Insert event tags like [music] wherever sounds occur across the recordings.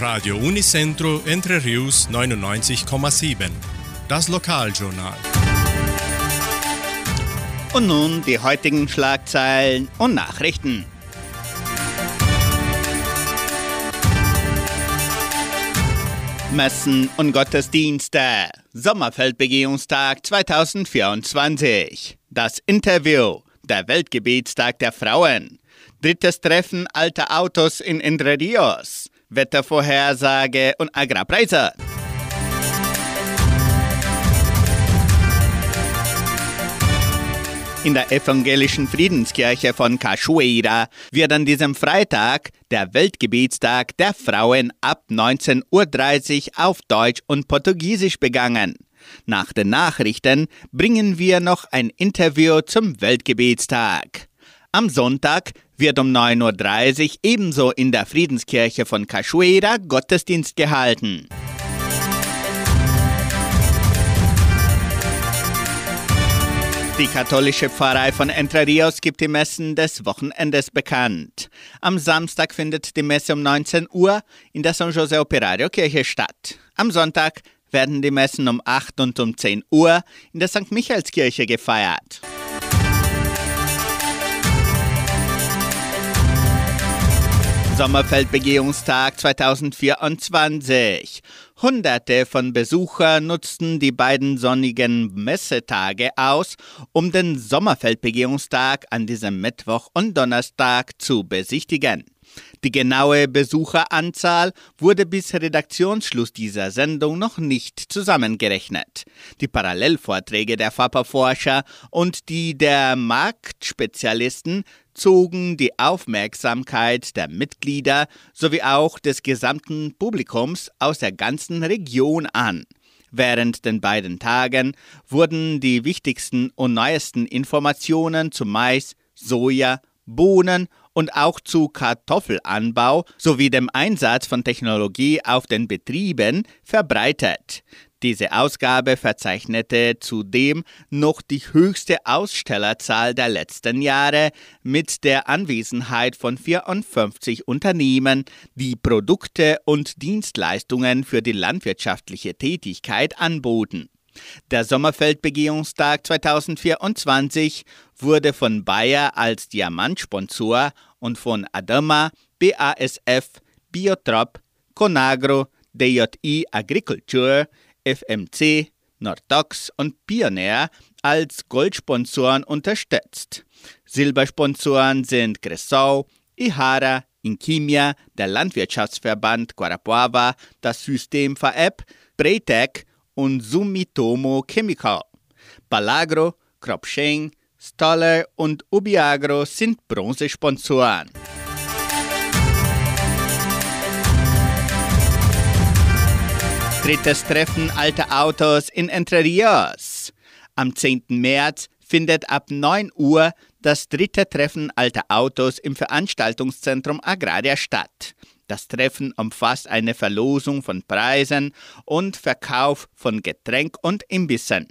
Radio Unicentro Entre Rius 99,7. Das Lokaljournal. Und nun die heutigen Schlagzeilen und Nachrichten. Messen und Gottesdienste. Sommerfeldbegehungstag 2024. Das Interview. Der Weltgebetstag der Frauen. Drittes Treffen alter Autos in Entre Rios. Wettervorhersage und Agrarpreise. In der evangelischen Friedenskirche von Cachoeira wird an diesem Freitag der Weltgebetstag der Frauen ab 19.30 Uhr auf Deutsch und Portugiesisch begangen. Nach den Nachrichten bringen wir noch ein Interview zum Weltgebetstag. Am Sonntag wird um 9.30 Uhr ebenso in der Friedenskirche von Cachoeira Gottesdienst gehalten. Die katholische Pfarrei von Entre Rios gibt die Messen des Wochenendes bekannt. Am Samstag findet die Messe um 19 Uhr in der San José Operario Kirche statt. Am Sonntag werden die Messen um 8 und um 10 Uhr in der St. Michaelskirche gefeiert. Sommerfeldbegehungstag 2024. Hunderte von Besuchern nutzten die beiden sonnigen Messetage aus, um den Sommerfeldbegehungstag an diesem Mittwoch und Donnerstag zu besichtigen. Die genaue Besucheranzahl wurde bis Redaktionsschluss dieser Sendung noch nicht zusammengerechnet. Die Parallelvorträge der FAPA-Forscher und die der Marktspezialisten zogen die Aufmerksamkeit der Mitglieder sowie auch des gesamten Publikums aus der ganzen Region an. Während den beiden Tagen wurden die wichtigsten und neuesten Informationen zu Mais, Soja, Bohnen und auch zu Kartoffelanbau sowie dem Einsatz von Technologie auf den Betrieben verbreitet. Diese Ausgabe verzeichnete zudem noch die höchste Ausstellerzahl der letzten Jahre mit der Anwesenheit von 54 Unternehmen, die Produkte und Dienstleistungen für die landwirtschaftliche Tätigkeit anboten. Der Sommerfeldbegehungstag 2024 wurde von Bayer als Diamantsponsor und von Adama, BASF, Biotrop, Conagro, DJI Agriculture, FMC, Nordox und Pioneer als Goldsponsoren unterstützt. Silbersponsoren sind Cressau, Ihara, Inkimia, der Landwirtschaftsverband Guarapuava, das System VAP, Braytec und Sumitomo Chemical. Palagro, Kropscheng, Stoller und Ubiagro sind Bronzesponsoren. Drittes Treffen alter Autos in Entre Rios. Am 10. März findet ab 9 Uhr das dritte Treffen alter Autos im Veranstaltungszentrum Agraria statt. Das Treffen umfasst eine Verlosung von Preisen und Verkauf von Getränk und Imbissen.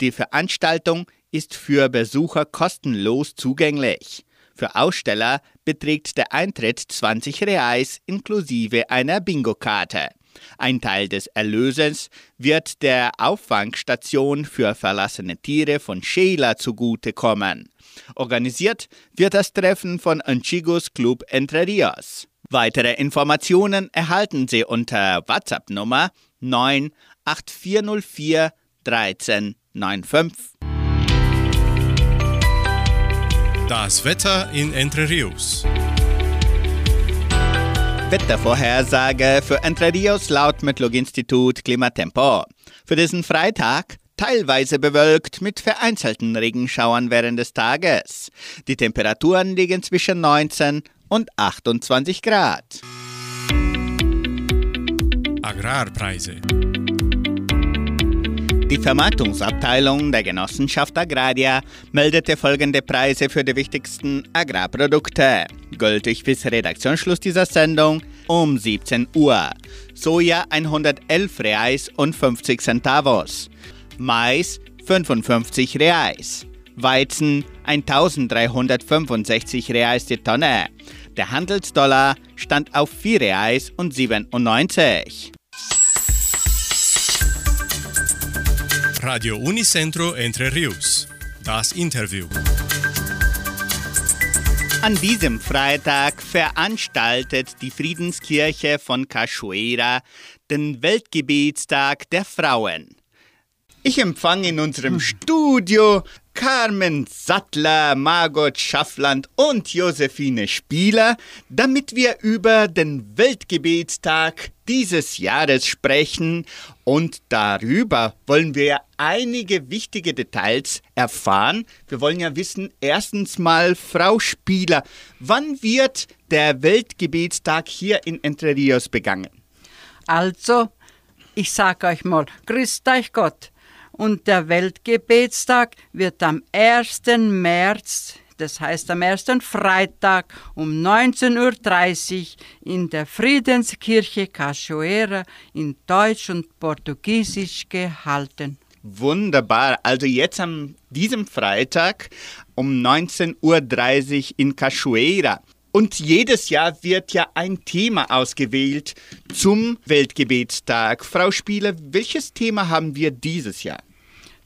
Die Veranstaltung ist für Besucher kostenlos zugänglich. Für Aussteller beträgt der Eintritt 20 Reais inklusive einer Bingo-Karte. Ein Teil des Erlöses wird der Auffangstation für verlassene Tiere von Sheila zugutekommen. Organisiert wird das Treffen von Anchigos Club Entre Rios. Weitere Informationen erhalten Sie unter WhatsApp-Nummer 98404 1395. Das Wetter in Entre Rios. Wettervorhersage für Entre Rios laut Metlog-Institut Klimatempo. Für diesen Freitag teilweise bewölkt mit vereinzelten Regenschauern während des Tages. Die Temperaturen liegen zwischen 19 und 28 Grad. Agrarpreise. Die Vermarktungsabteilung der Genossenschaft Agraria meldete folgende Preise für die wichtigsten Agrarprodukte. Gültig bis Redaktionsschluss dieser Sendung um 17 Uhr. Soja 111 Reais und 50 Centavos. Mais 55 Reais. Weizen 1365 Reais die Tonne. Der Handelsdollar stand auf 4 Reais und 97. Radio Unicentro Entre Rius. Das Interview. An diesem Freitag veranstaltet die Friedenskirche von Cachoeira den Weltgebetstag der Frauen. Ich empfange in unserem Studio Carmen Sattler, Margot Schaffland und Josephine Spieler, damit wir über den Weltgebetstag dieses Jahres sprechen und darüber wollen wir einige wichtige Details erfahren. Wir wollen ja wissen, erstens mal, Frau Spieler, wann wird der Weltgebetstag hier in Entre Rios begangen? Also, ich sag euch mal, grüßt euch Gott. Und der Weltgebetstag wird am 1. März, das heißt am ersten Freitag um 19.30 Uhr in der Friedenskirche Cachoeira in Deutsch und Portugiesisch gehalten. Wunderbar. Also jetzt am diesem Freitag um 19.30 Uhr in Cachoeira. Und jedes Jahr wird ja ein Thema ausgewählt zum Weltgebetstag. Frau Spieler, welches Thema haben wir dieses Jahr?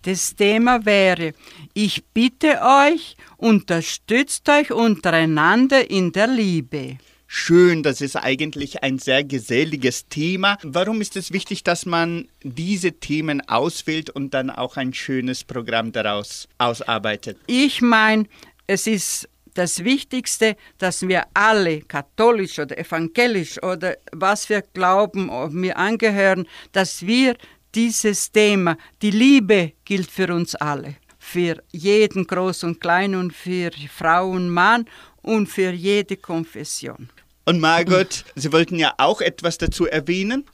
Das Thema wäre, ich bitte euch, unterstützt euch untereinander in der Liebe. Schön, das ist eigentlich ein sehr geselliges Thema. Warum ist es wichtig, dass man diese Themen auswählt und dann auch ein schönes Programm daraus ausarbeitet? Ich meine, es ist das Wichtigste, dass wir alle, katholisch oder evangelisch oder was wir glauben, wir angehören, dass wir dieses Thema, die Liebe gilt für uns alle, für jeden Groß und Klein und für Frau und Mann und für jede Konfession. Und Margot, Sie wollten ja auch etwas dazu erwähnen?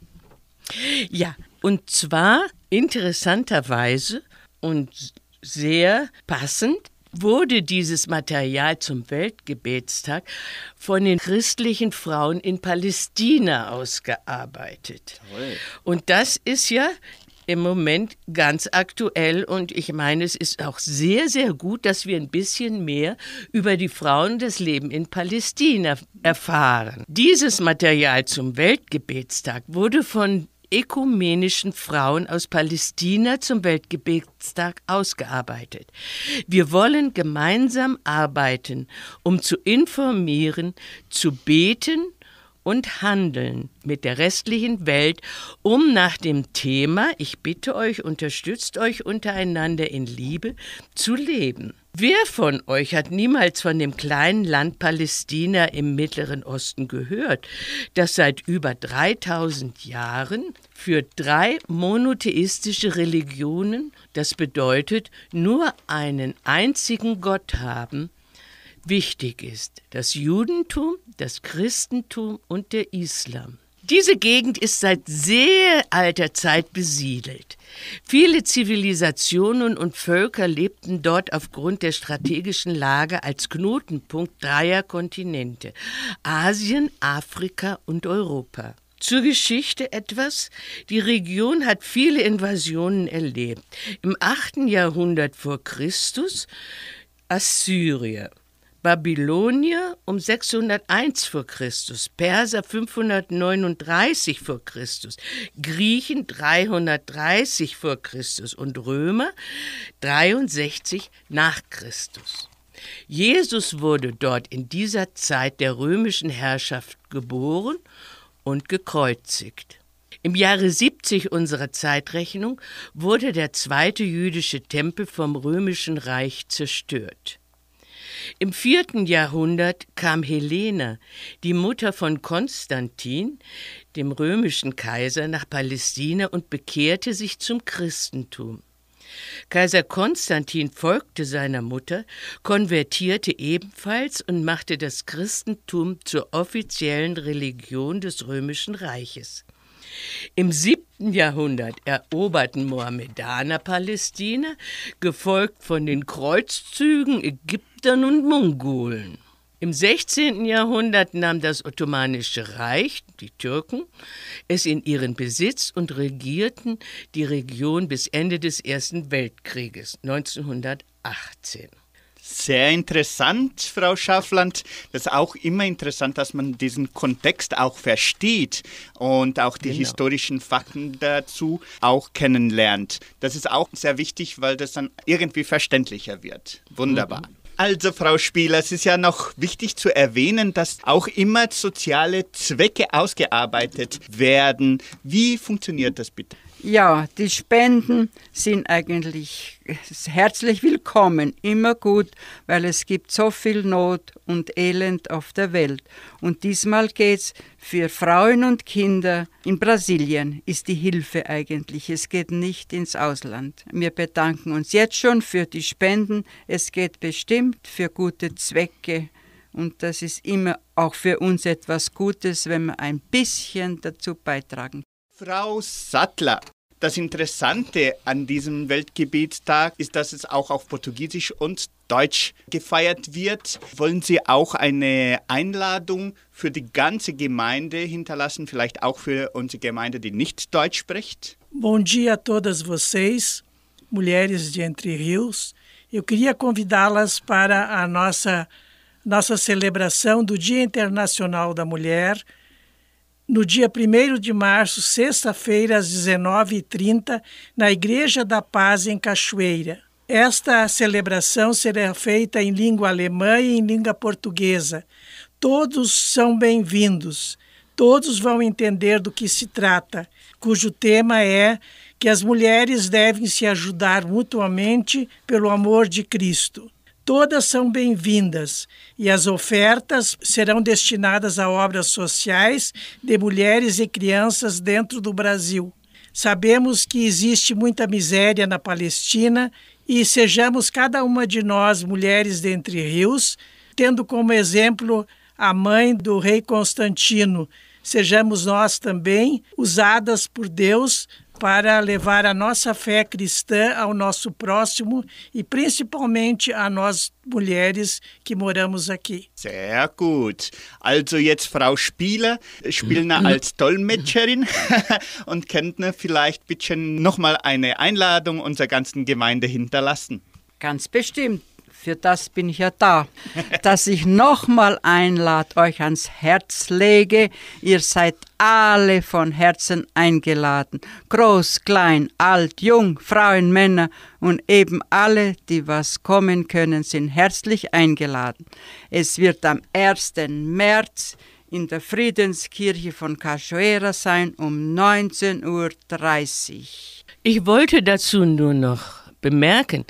Ja, und zwar interessanterweise und sehr passend wurde dieses Material zum Weltgebetstag von den christlichen Frauen in Palästina ausgearbeitet. Toll. Und das ist ja im Moment ganz aktuell und ich meine, es ist auch sehr, sehr gut, dass wir ein bisschen mehr über die Frauen des Lebens in Palästina erfahren. Dieses Material zum Weltgebetstag wurde von ökumenischen Frauen aus Palästina zum Weltgebetstag ausgearbeitet. Wir wollen gemeinsam arbeiten, um zu informieren, zu beten und handeln mit der restlichen Welt, um nach dem Thema, ich bitte euch, unterstützt euch untereinander in Liebe, zu leben. Wer von euch hat niemals von dem kleinen Land Palästina im Mittleren Osten gehört, das seit über 3000 Jahren für drei monotheistische Religionen, das bedeutet nur einen einzigen Gott haben, wichtig ist, das Judentum, das Christentum und der Islam. Diese Gegend ist seit sehr alter Zeit besiedelt. Viele Zivilisationen und Völker lebten dort aufgrund der strategischen Lage als Knotenpunkt dreier Kontinente Asien, Afrika und Europa. Zur Geschichte etwas. Die Region hat viele Invasionen erlebt. Im 8. Jahrhundert vor Christus Assyrier, Babylonier um 601 vor Christus, Perser 539 vor Christus, Griechen 330 vor Christus und Römer 63 nach Christus. Jesus wurde dort in dieser Zeit der römischen Herrschaft geboren und gekreuzigt. Im Jahre 70 unserer Zeitrechnung wurde der zweite jüdische Tempel vom römischen Reich zerstört. Im vierten Jahrhundert kam Helena, die Mutter von Konstantin, dem römischen Kaiser, nach Palästina und bekehrte sich zum Christentum. Kaiser Konstantin folgte seiner Mutter, konvertierte ebenfalls und machte das Christentum zur offiziellen Religion des römischen Reiches. Im siebten Jahrhundert eroberten Mohammedaner Palästina, gefolgt von den Kreuzzügen Ägyptern und Mongolen. Im 16. Jahrhundert nahm das Ottomanische Reich, die Türken, es in ihren Besitz und regierten die Region bis Ende des Ersten Weltkrieges 1918. Sehr interessant, Frau Schaffland. Das ist auch immer interessant, dass man diesen Kontext auch versteht und auch die Genau. historischen Fakten dazu auch kennenlernt. Das ist auch sehr wichtig, weil das dann irgendwie verständlicher wird. Wunderbar. Also, Frau Spieler, es ist ja noch wichtig zu erwähnen, dass auch immer soziale Zwecke ausgearbeitet werden. Wie funktioniert das bitte? Ja, die Spenden sind eigentlich herzlich willkommen, immer gut, weil es gibt so viel Not und Elend auf der Welt. Und diesmal geht's für Frauen und Kinder in Brasilien ist die Hilfe eigentlich. Es geht nicht ins Ausland. Wir bedanken uns jetzt schon für die Spenden. Es geht bestimmt für gute Zwecke. Und das ist immer auch für uns etwas Gutes, wenn wir ein bisschen dazu beitragen. Frau Sattler, das Interessante an diesem Weltgebietstag ist, dass es auch auf Portugiesisch und Deutsch gefeiert wird. Wollen Sie auch eine Einladung für die ganze Gemeinde hinterlassen, vielleicht auch für unsere Gemeinde, die nicht Deutsch spricht? Bom dia a todas vocês, mulheres de Entre Rios. Eu queria convidá-las para a nossa, nossa celebração do Dia Internacional da Mulher, no dia 1 de março, sexta-feira, às 19h30, na Igreja da Paz, em Cachoeira. Esta celebração será feita em língua alemã e em língua portuguesa. Todos são bem-vindos. Todos vão entender do que se trata, cujo tema é que as mulheres devem se ajudar mutuamente pelo amor de Cristo. Todas são bem-vindas e as ofertas serão destinadas a obras sociais de mulheres e crianças dentro do Brasil. Sabemos que existe muita miséria na Palestina e sejamos cada uma de nós, mulheres de Entre Rios, tendo como exemplo a mãe do rei Constantino, sejamos nós também usadas por Deus para levar a nossa fé cristã ao nosso próximo e principalmente a nós mulheres que moramos aqui. Sehr gut. Also jetzt Frau Spieler, Spielner als Dolmetscherin [laughs] und könnte vielleicht bitte nochmal eine Einladung unserer ganzen Gemeinde hinterlassen. Ganz bestimmt. Für das bin ich ja da, dass ich nochmal einlade, euch ans Herz lege. Ihr seid alle von Herzen eingeladen. Groß, klein, alt, jung, Frauen, Männer und eben alle, die was kommen können, sind herzlich eingeladen. Es wird am 1. März in der Friedenskirche von Cachoeira sein um 19.30 Uhr. Ich wollte dazu nur noch bemerken,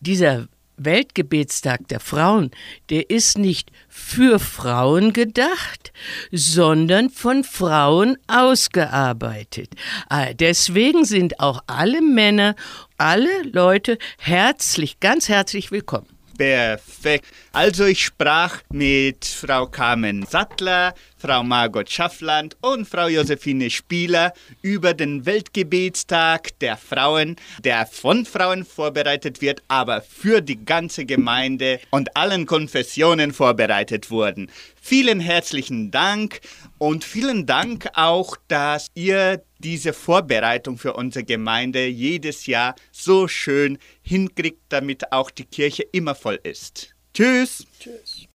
dieser Weltgebetstag der Frauen, der ist nicht für Frauen gedacht, sondern von Frauen ausgearbeitet. Ah, Deswegen sind auch alle Männer, alle Leute herzlich, ganz herzlich willkommen. Perfekt. Also ich sprach mit Frau Carmen Sattler, Frau Margot Schaffland und Frau Josephine Spieler über den Weltgebetstag der Frauen, der von Frauen vorbereitet wird, aber für die ganze Gemeinde und allen Konfessionen vorbereitet wurden. Vielen herzlichen Dank und vielen Dank auch, dass ihr diese Vorbereitung für unsere Gemeinde jedes Jahr so schön hinkriegt, damit auch die Kirche immer voll ist. Tschüss. Tschüss.